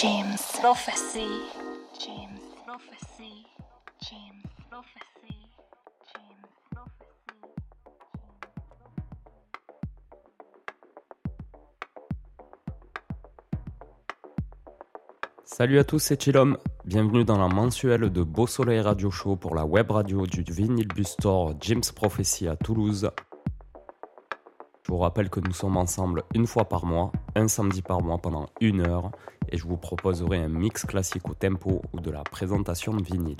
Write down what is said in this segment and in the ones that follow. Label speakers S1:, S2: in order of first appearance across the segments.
S1: James Prophecy. James Prophecy. James Prophecy. James Prophecy.
S2: Salut à tous, c'est Chillom. Bienvenue dans la mensuelle de Beau Soleil Radio Show pour la web radio du Vinyl Bus Store James Prophecy à Toulouse. Je vous rappelle que nous sommes ensemble une fois par mois, un samedi par mois pendant une heure, et je vous proposerai un mix classique au tempo ou de la présentation de vinyle.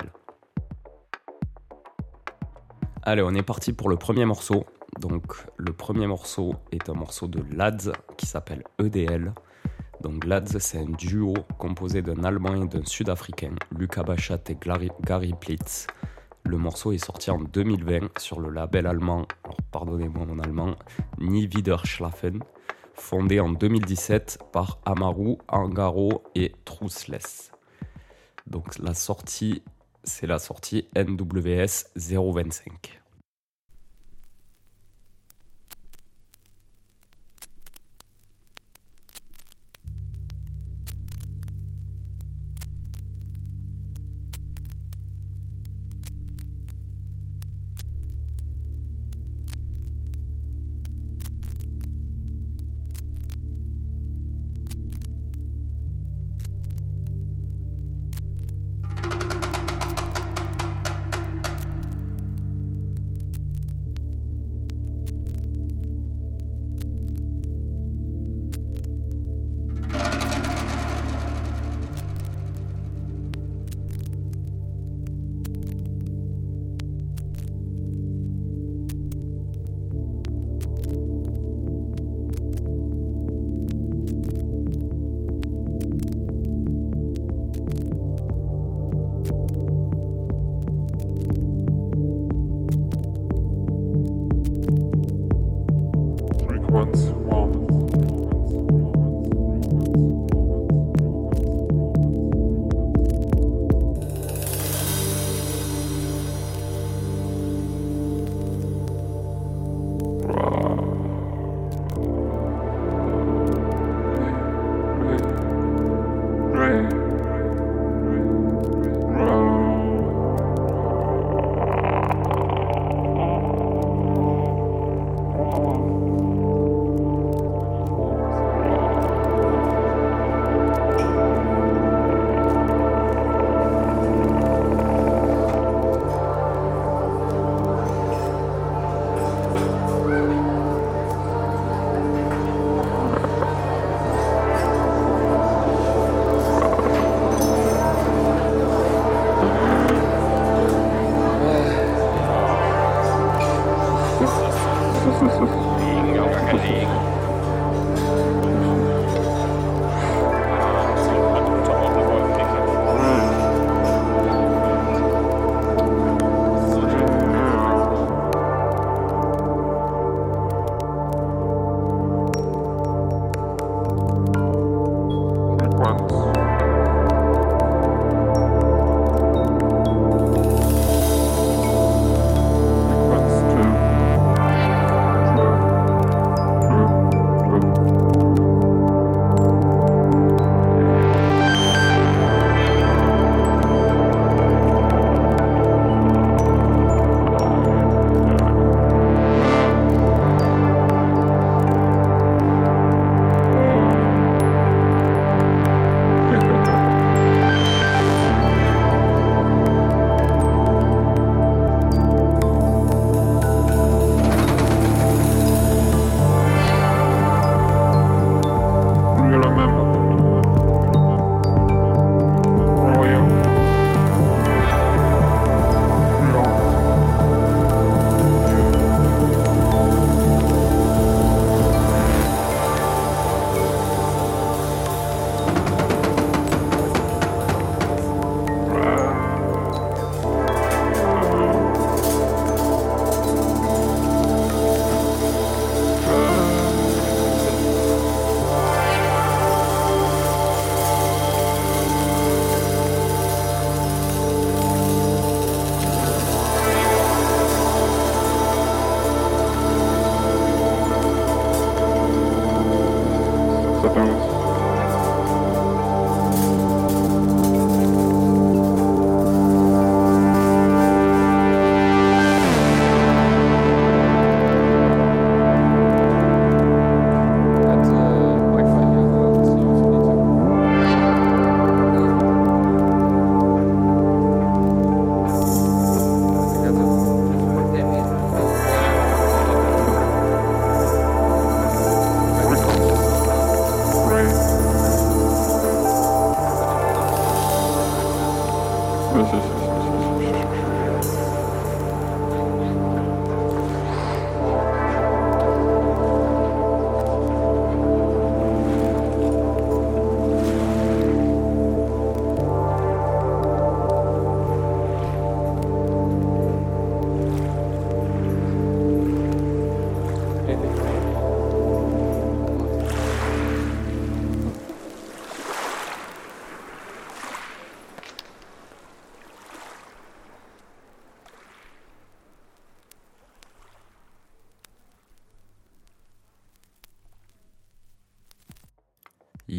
S2: Allez, on est parti pour le premier morceau. Donc, le premier morceau est un morceau de Lads qui s'appelle EDL. Donc, Lads, c'est un duo composé d'un Allemand et d'un Sud-Africain, Luca Bachat et Gary Plitz. Le morceau est sorti en 2020 sur le label allemand, alors pardonnez-moi mon allemand, Nie Wiederschlafen, fondé en 2017 par Amaru, Angaro et Trussless. Donc la sortie, c'est la sortie NWS 025.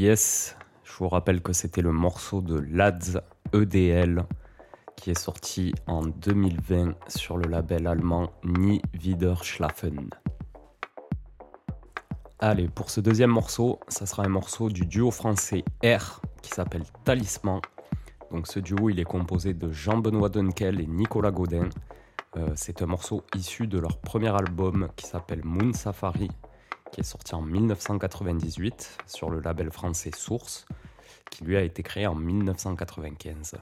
S2: Yes, je vous rappelle que c'était le morceau de Lads EDL qui est sorti en 2020 sur le label allemand Nie wieder schlafen. Allez, pour ce deuxième morceau, ça sera un morceau du duo français R qui s'appelle Talisman. Donc ce duo, il est composé de Jean-Benoît Dunkel et Nicolas Godin. Euh, c'est un morceau issu de leur premier album qui s'appelle Moon Safari, qui est sorti en 1998 sur le label français Source, qui lui a été créé en 1995.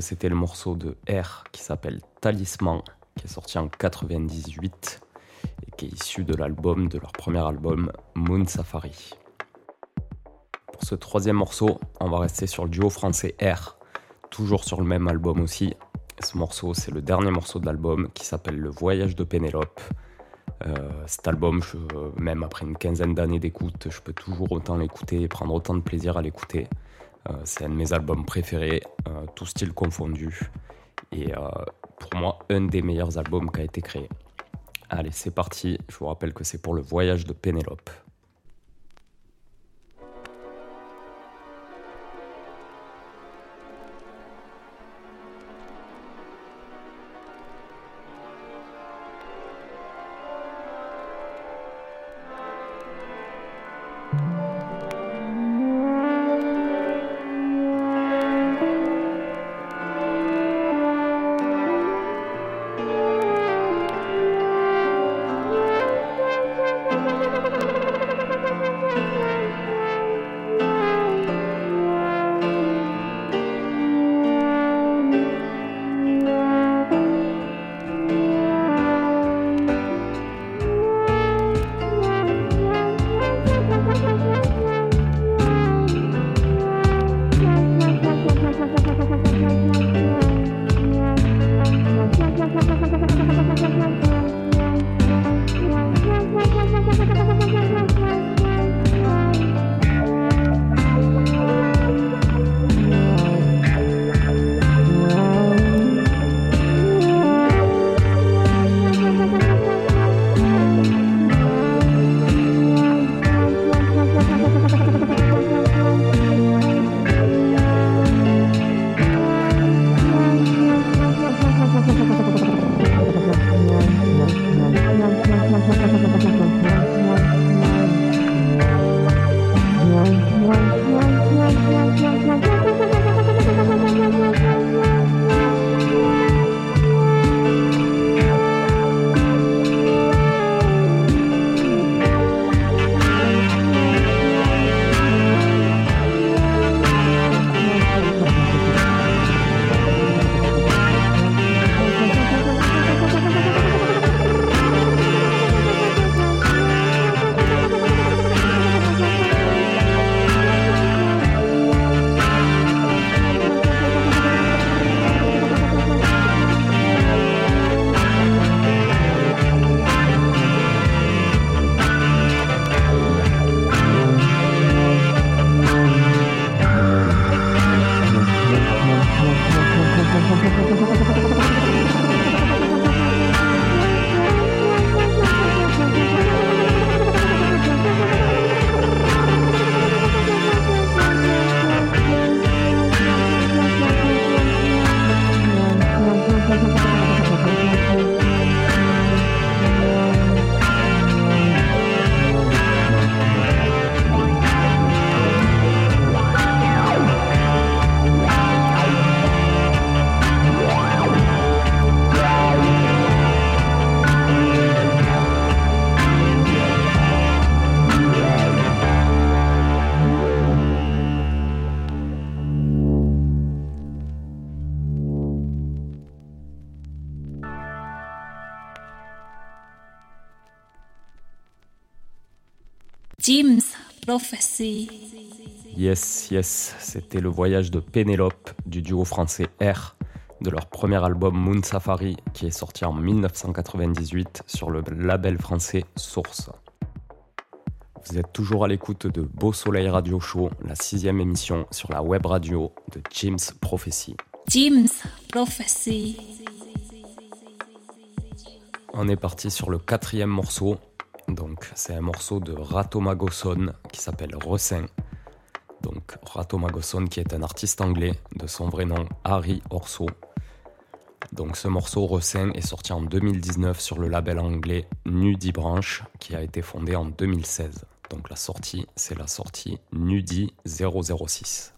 S2: C'était le morceau de R qui s'appelle Talisman, qui est sorti en 98 et qui est issu de l'album, de leur premier album, Moon Safari. Pour ce troisième morceau, on va rester sur le duo français R, toujours sur le même album aussi. ce morceau, c'est le dernier morceau de l'album qui s'appelle Le Voyage de Pénélope. Euh, cet album, même après une quinzaine d'années d'écoute, je peux toujours autant l'écouter et prendre autant de plaisir à l'écouter. Euh, c'est un de mes albums préférés, euh, tout style confondu. Et pour moi, un des meilleurs albums qui a été créé. Allez, c'est parti. Je vous rappelle que c'est pour le voyage de Pénélope. Yes, yes, c'était le voyage de Pénélope du duo français R de leur premier album Moon Safari qui est sorti en 1998 sur le label français Source. Vous êtes toujours à l'écoute de Beau Soleil Radio Show, la sixième émission sur la web radio de Jim's Prophecy.
S1: Jim's Prophecy.
S2: On est parti sur le quatrième morceau donc c'est un morceau de Ratomagoson qui s'appelle Ressin. Donc Ratomagoson qui est un artiste anglais de son vrai nom Harry Orso. Donc ce morceau Ressin est sorti en 2019 sur le label anglais Nudie Branch qui a été fondé en 2016. Donc la sortie, c'est la sortie Nudie 006.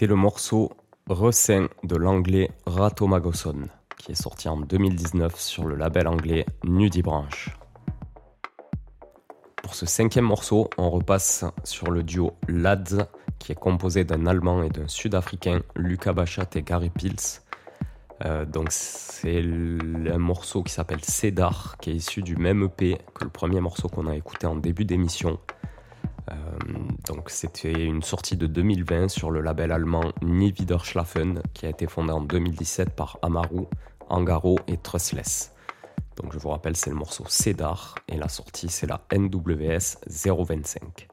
S2: C'était le morceau Resin de l'anglais Ratomagoson, qui est sorti en 2019 sur le label anglais Nudie Branch. Pour ce cinquième morceau, on repasse sur le duo Lads, qui est composé d'un Allemand et d'un Sud-Africain, Luca Bachat et Gary Pils. Euh, donc c'est un morceau qui s'appelle Cedar, qui est issu du même EP que le premier morceau qu'on a écouté en début d'émission. Euh, donc c'était une sortie de 2020 sur le label allemand Nie Wiederschlafen, qui a été fondé en 2017 par Amaru, Angaro et Trustless. Donc je vous rappelle, c'est le morceau Cedar et la sortie c'est la NWS 025.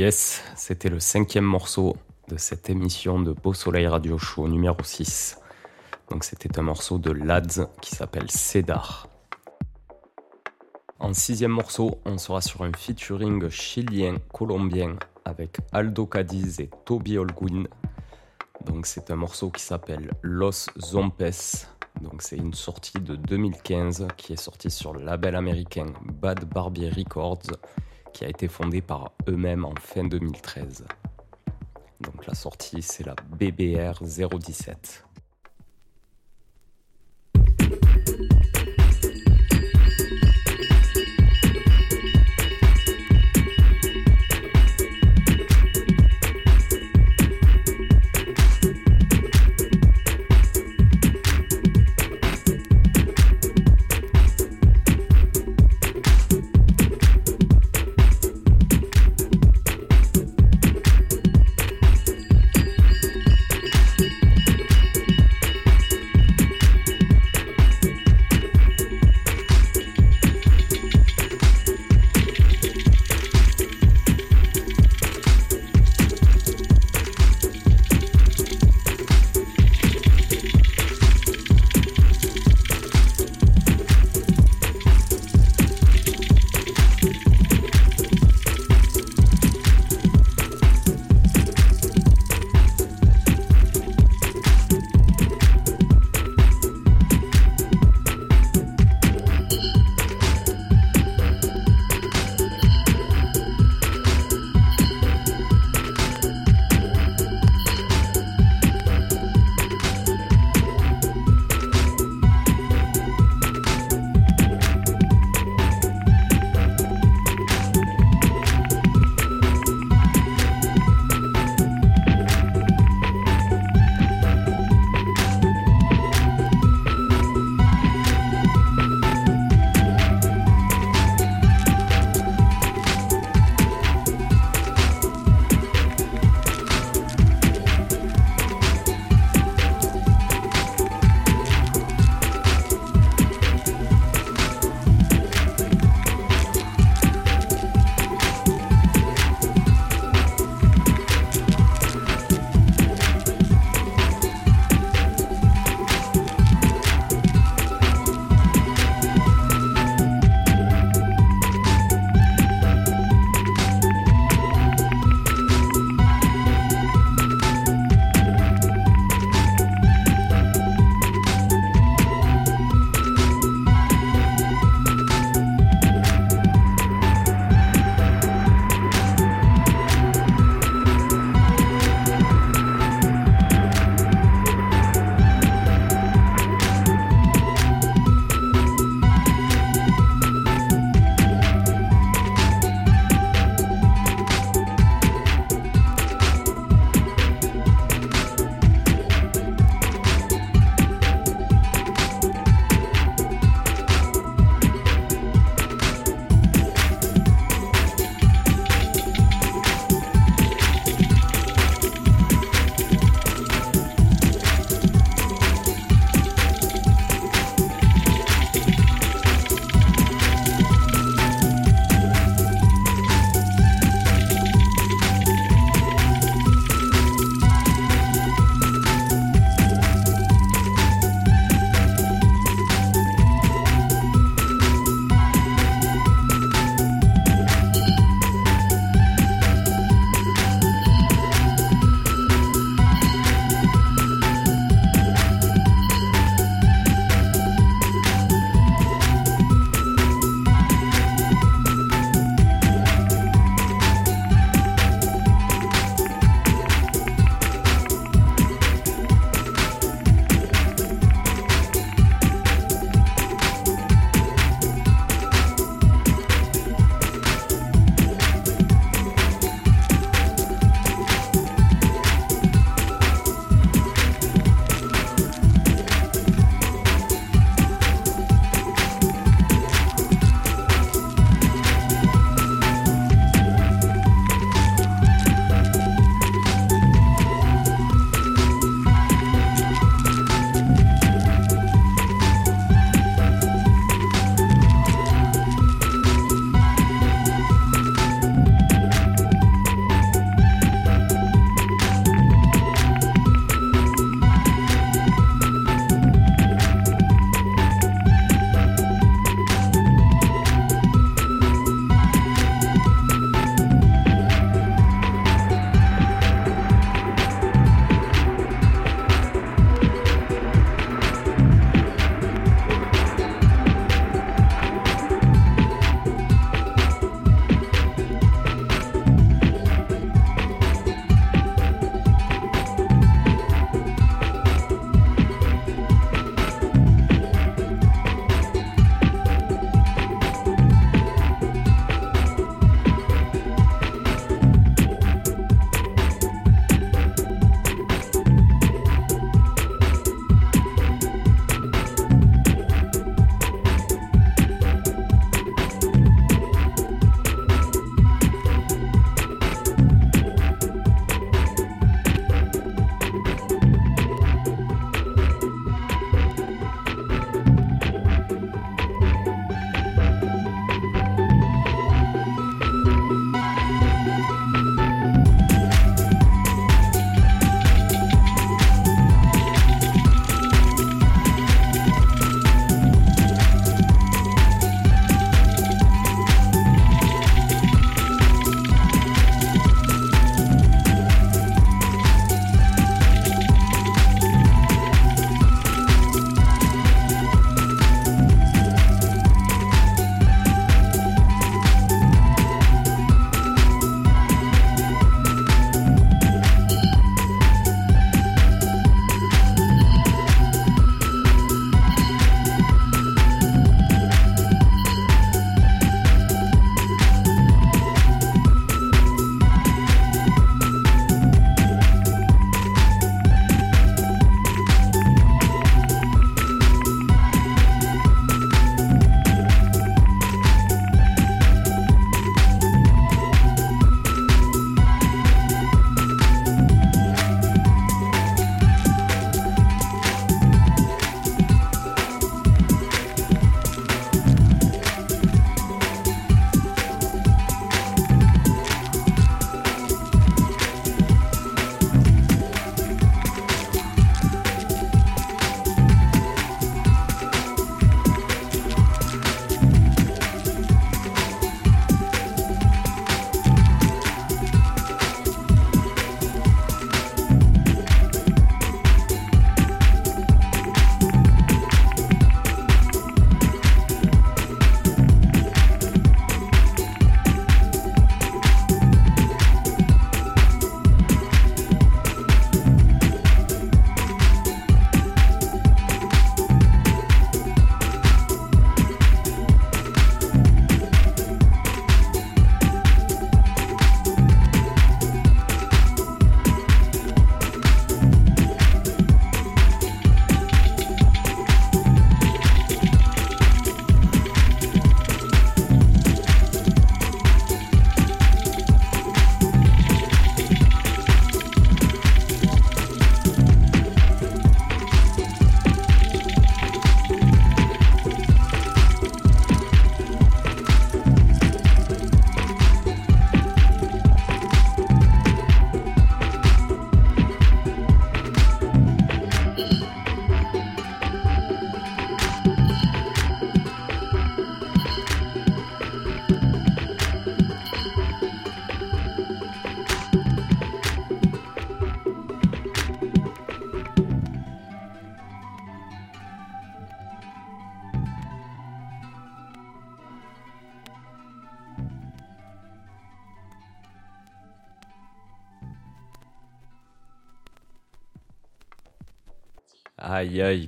S2: Yes, c'était le cinquième morceau de cette émission de Beau Soleil Radio Show numéro 6. Donc c'était un morceau de Lads qui s'appelle Cédar. En sixième morceau, on sera sur un featuring chilien-colombien avec Aldo Cadiz et Toby Holguin. Donc c'est un morceau qui s'appelle Los Zompes. Donc c'est une sortie de 2015 qui est sortie sur le label américain Bad Barbier Records qui a été fondé par eux-mêmes en fin 2013. Donc la sortie c'est la BBR 017.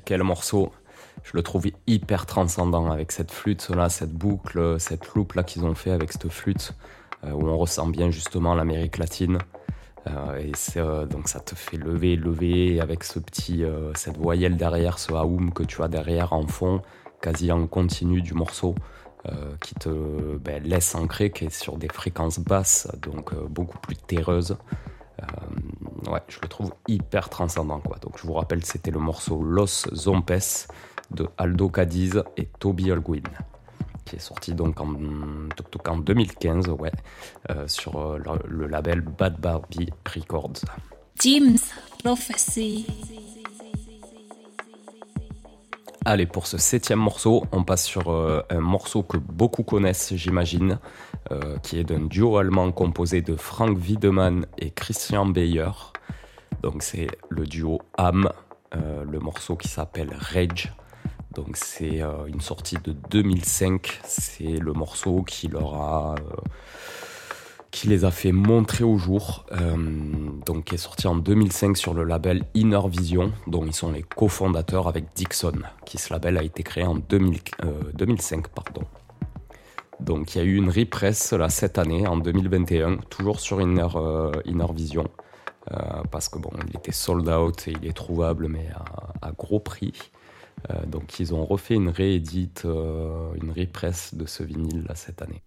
S2: Quel morceau. Je le trouve hyper transcendant avec cette flûte là, cette boucle, cette loupe là qu'ils ont fait avec cette flûte euh, où on ressent bien justement l'Amérique latine. Euh, et euh, donc ça te fait lever, lever avec ce petit, cette voyelle derrière, ce haoum que tu as derrière en fond, quasi en continu du morceau, qui te ben, laisse ancrer, qui est sur des fréquences basses, donc beaucoup plus terreuses. Euh, ouais, je le trouve hyper transcendant quoi. Donc je vous rappelle, c'était le morceau Los Zompes de Aldo Cadiz et Toby Holguin, qui est sorti donc en, toc, toc, en 2015, ouais, euh, sur euh, le, le label Bad Barbie Records.
S1: Jim's Prophecy.
S2: Allez, pour ce septième morceau, on passe sur euh, un morceau que beaucoup connaissent, j'imagine, euh, qui est d'un duo allemand composé de Frank Wiedemann et Christian Beyer. Donc c'est le duo Am, euh, le morceau qui s'appelle Rage. Donc c'est euh, une sortie de 2005. C'est le morceau qui leur a, qui les a fait montrer au jour. Donc qui est sorti en 2005 sur le label Inner Vision, dont ils sont les cofondateurs avec Dixon, qui ce label a été créé en 2000 euh, 2005, pardon. Donc il y a eu une repress là cette année, en 2021, toujours sur Inner, euh, Vision. Euh, parce que bon, il était sold out et il est trouvable, mais à, gros prix. Euh, donc ils ont refait une réédite, une repress de ce vinyle là cette année.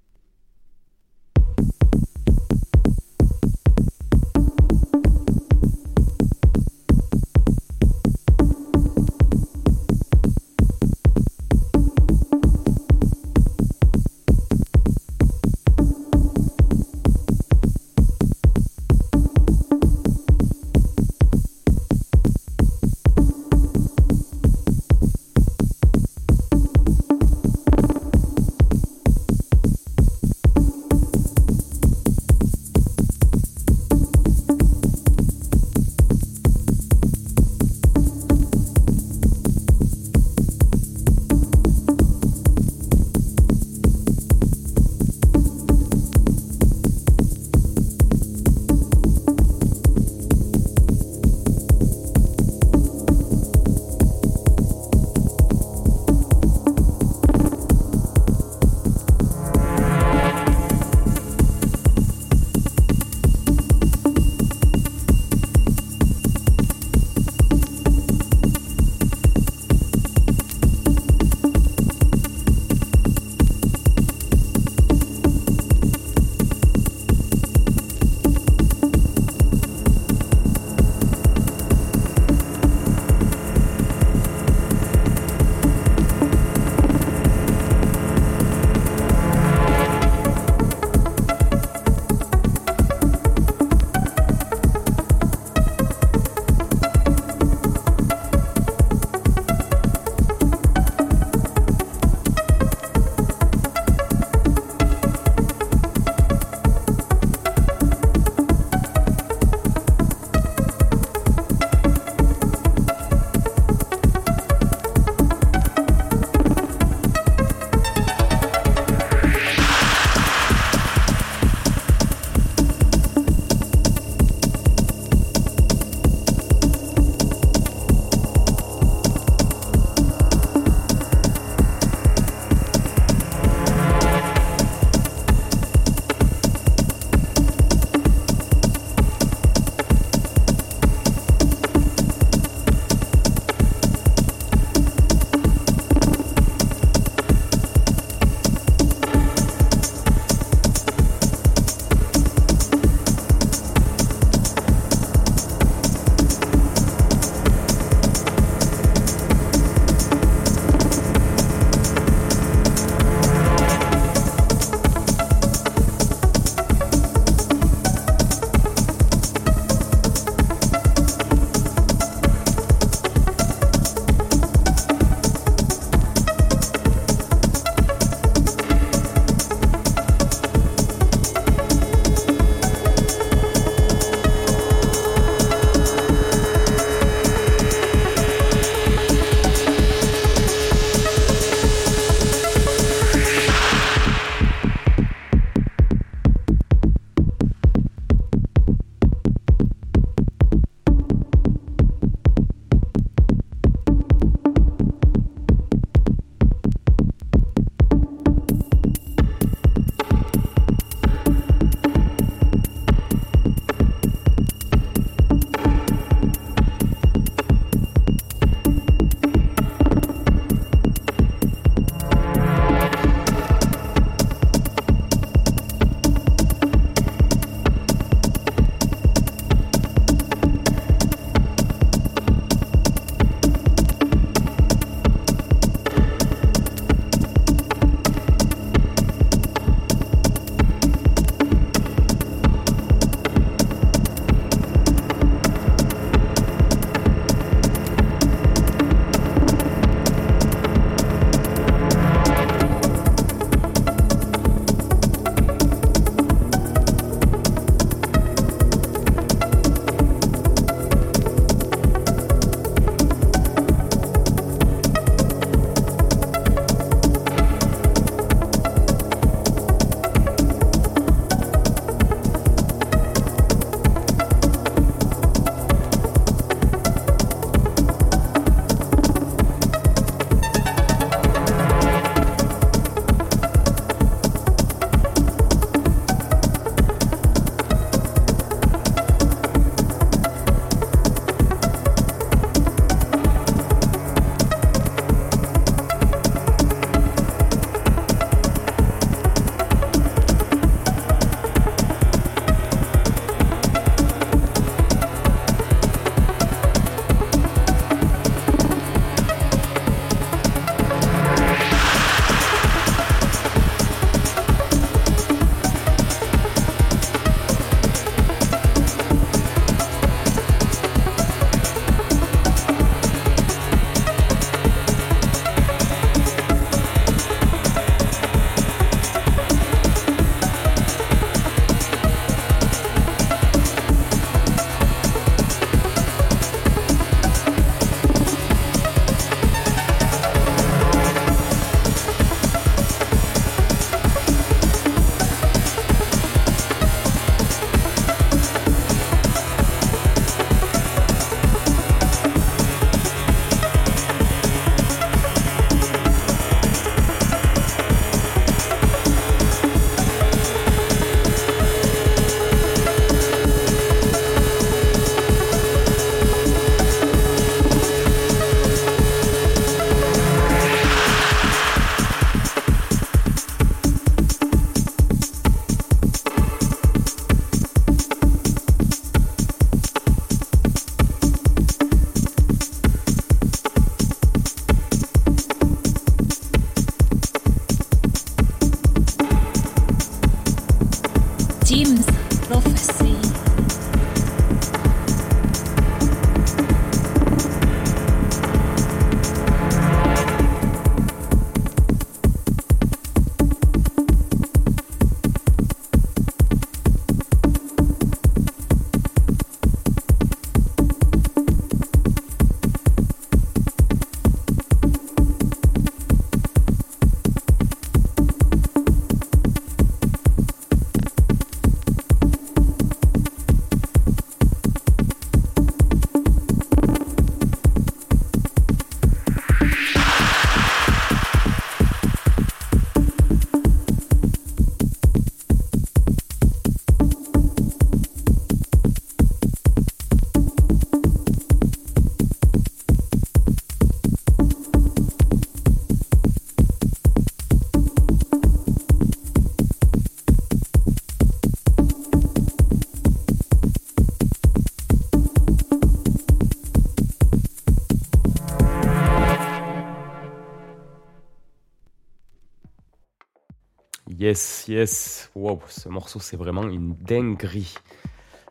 S2: Yes, yes. Wow, ce morceau, c'est vraiment une dinguerie.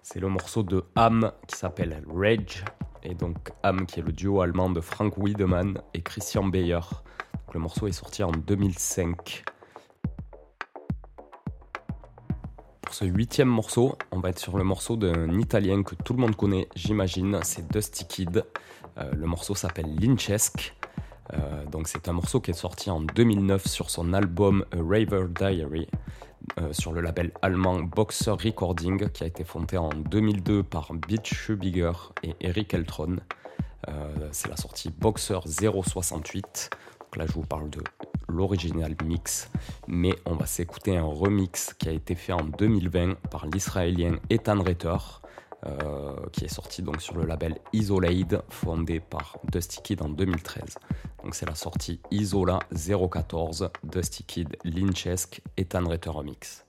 S2: C'est le morceau de Ham qui s'appelle Rage. Et donc, Ham qui est le duo allemand de Frank Wiedemann et Christian Beyer. Donc, le morceau est sorti en 2005. Pour ce huitième morceau, on va être sur le morceau d'un Italien que tout le monde connaît, j'imagine. C'est Dusty Kid. Euh, le morceau s'appelle Lynchesque. Euh, donc c'est un morceau qui est sorti en 2009 sur son album A Raver Diary euh, sur le label allemand Boxer Recording qui a été fondé en 2002 par Beach Schubiger et Eric Eltron. Euh, c'est la sortie Boxer 068. Donc là je vous parle de l'original mix, mais on va s'écouter un remix qui a été fait en 2020 par l'israélien Ethan Retter. Euh, qui est sorti donc sur le label Isolade, fondé par Dusty Kid en 2013. Donc c'est la sortie Isola 014, Dusty Kid, Lynchesque, Ethan Retter Remix.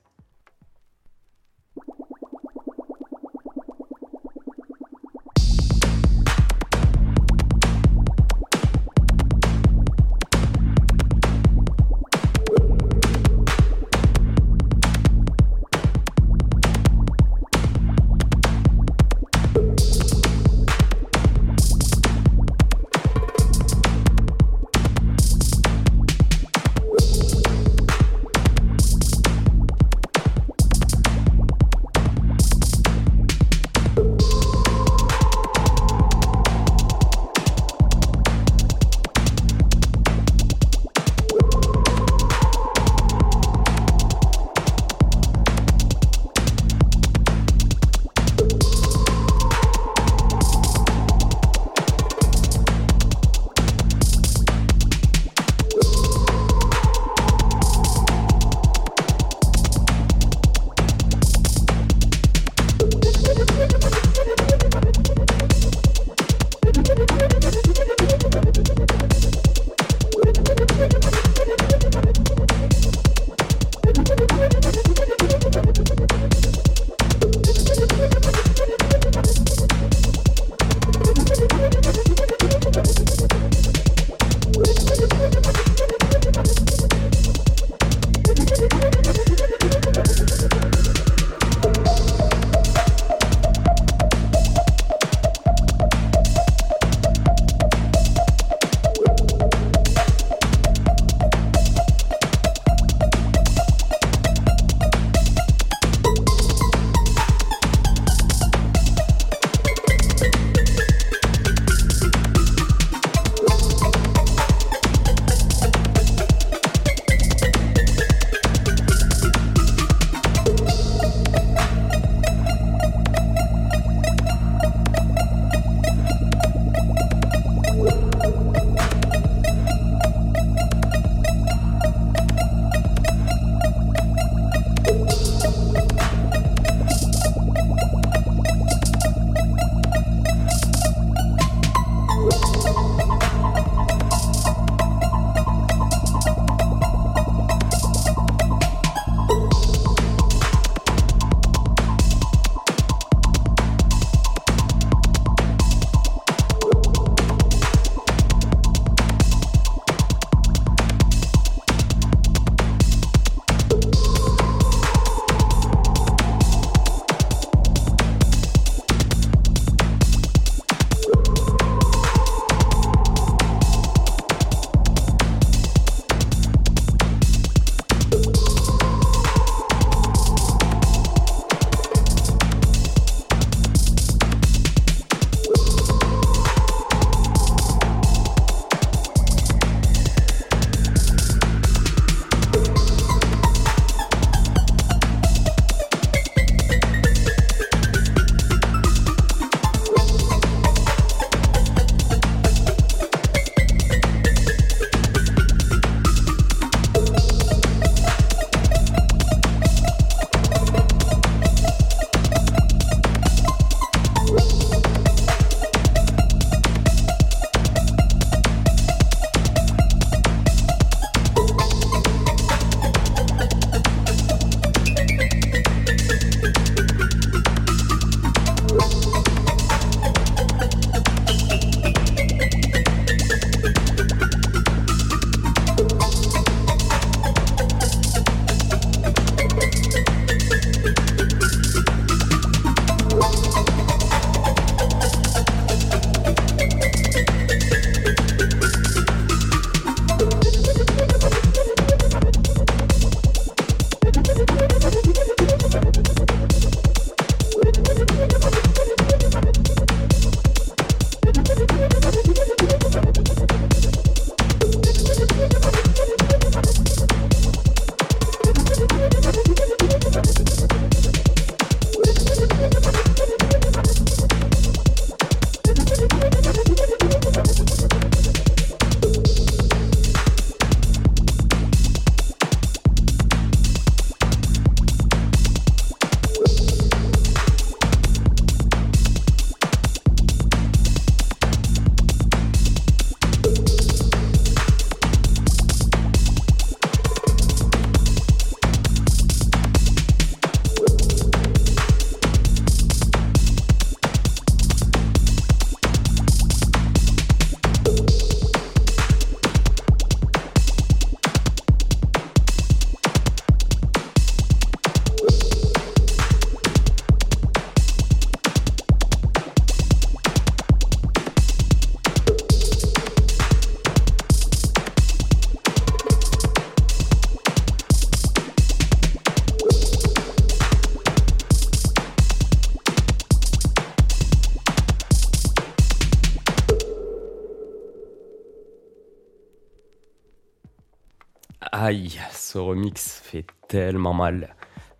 S2: Aïe, ce remix fait tellement mal.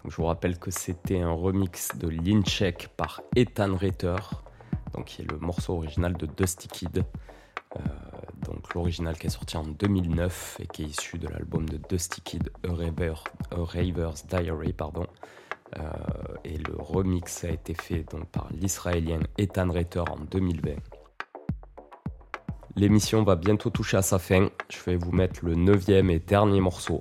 S2: Je vous rappelle que c'était un remix de Lincheck par Ethan Reiter, donc qui est le morceau original de Dusty Kid. Euh, donc l'original qui est sorti en 2009 et qui est issu de l'album de Dusty Kid, A, Raver- A Raver's Diary. Euh, et le remix a été fait donc par l'israélien Ethan Reiter en 2020. L'émission va bientôt toucher à sa fin. Je vais vous mettre le neuvième et dernier morceau,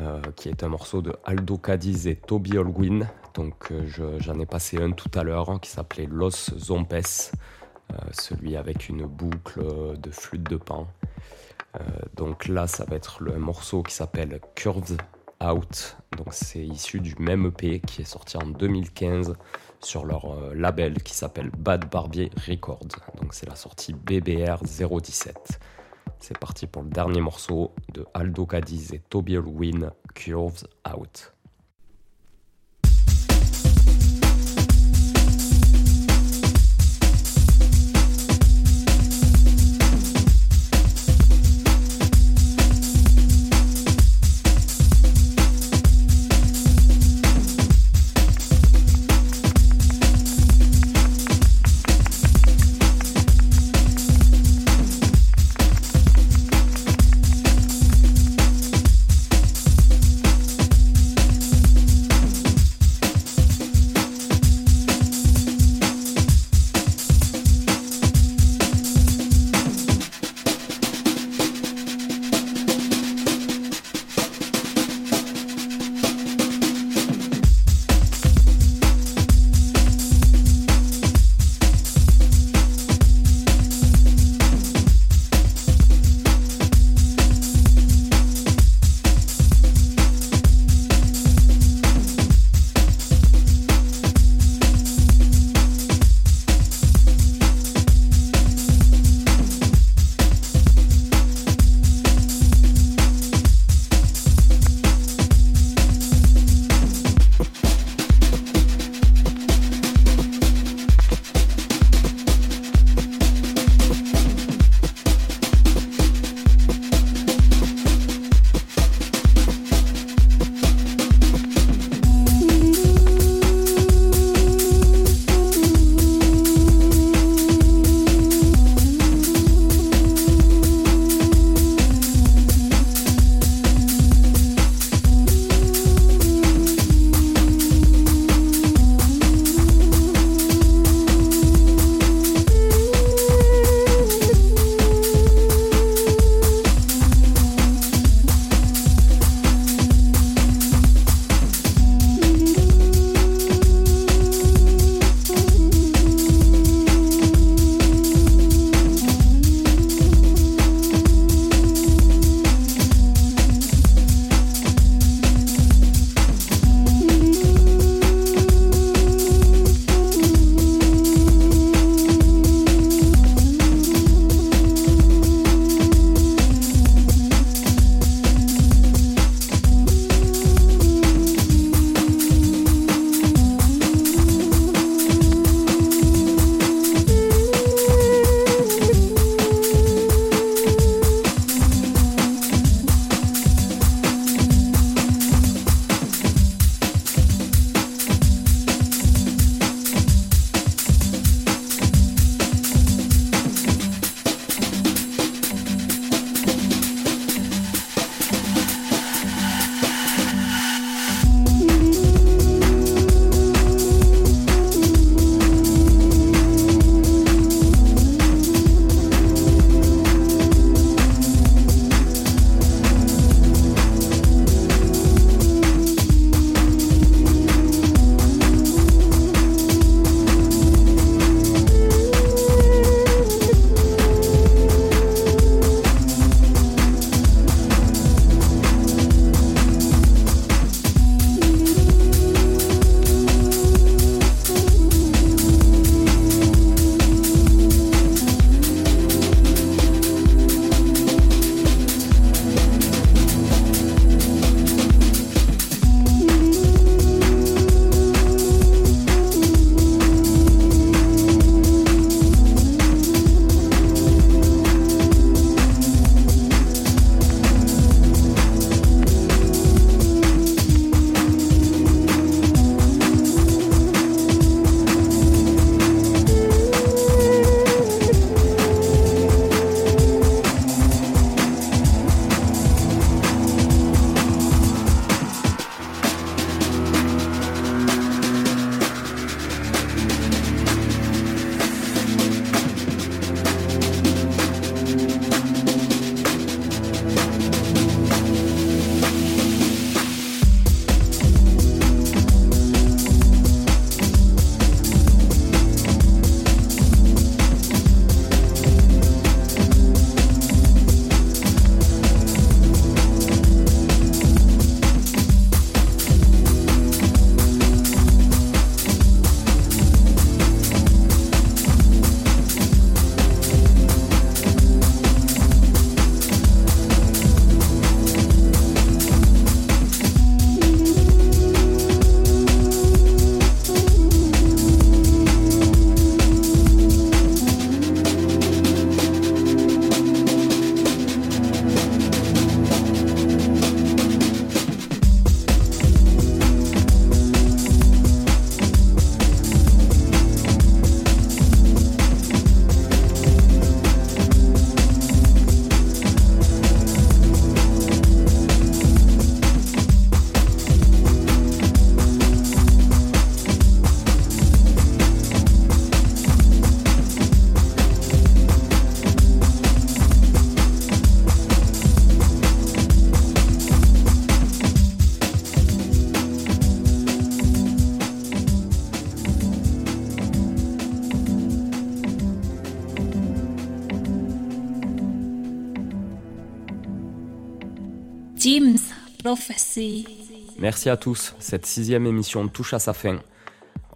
S2: euh, qui est un morceau de Aldo Cadiz et Toby Holguin. Donc euh, je- j'en ai passé un tout à l'heure hein, qui s'appelait Los Zompes, euh, celui avec une boucle de flûte de pan. Donc là, ça va être le morceau qui s'appelle Curves Out. Donc c'est issu du même EP qui est sorti en 2015 sur leur euh, label qui s'appelle Bad Barbier Records. Donc c'est la sortie BBR 017. C'est parti pour le dernier morceau de Aldo Cadiz et Toby Elwin, Curves Out. Merci à tous, cette sixième émission touche à sa fin.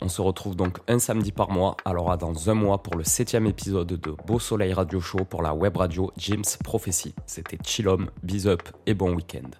S2: On se retrouve donc un samedi par mois, alors à dans un mois pour le septième épisode de Beau Soleil Radio Show pour la web radio Jim's Prophecy. C'était Chillom, bis up et bon week-end.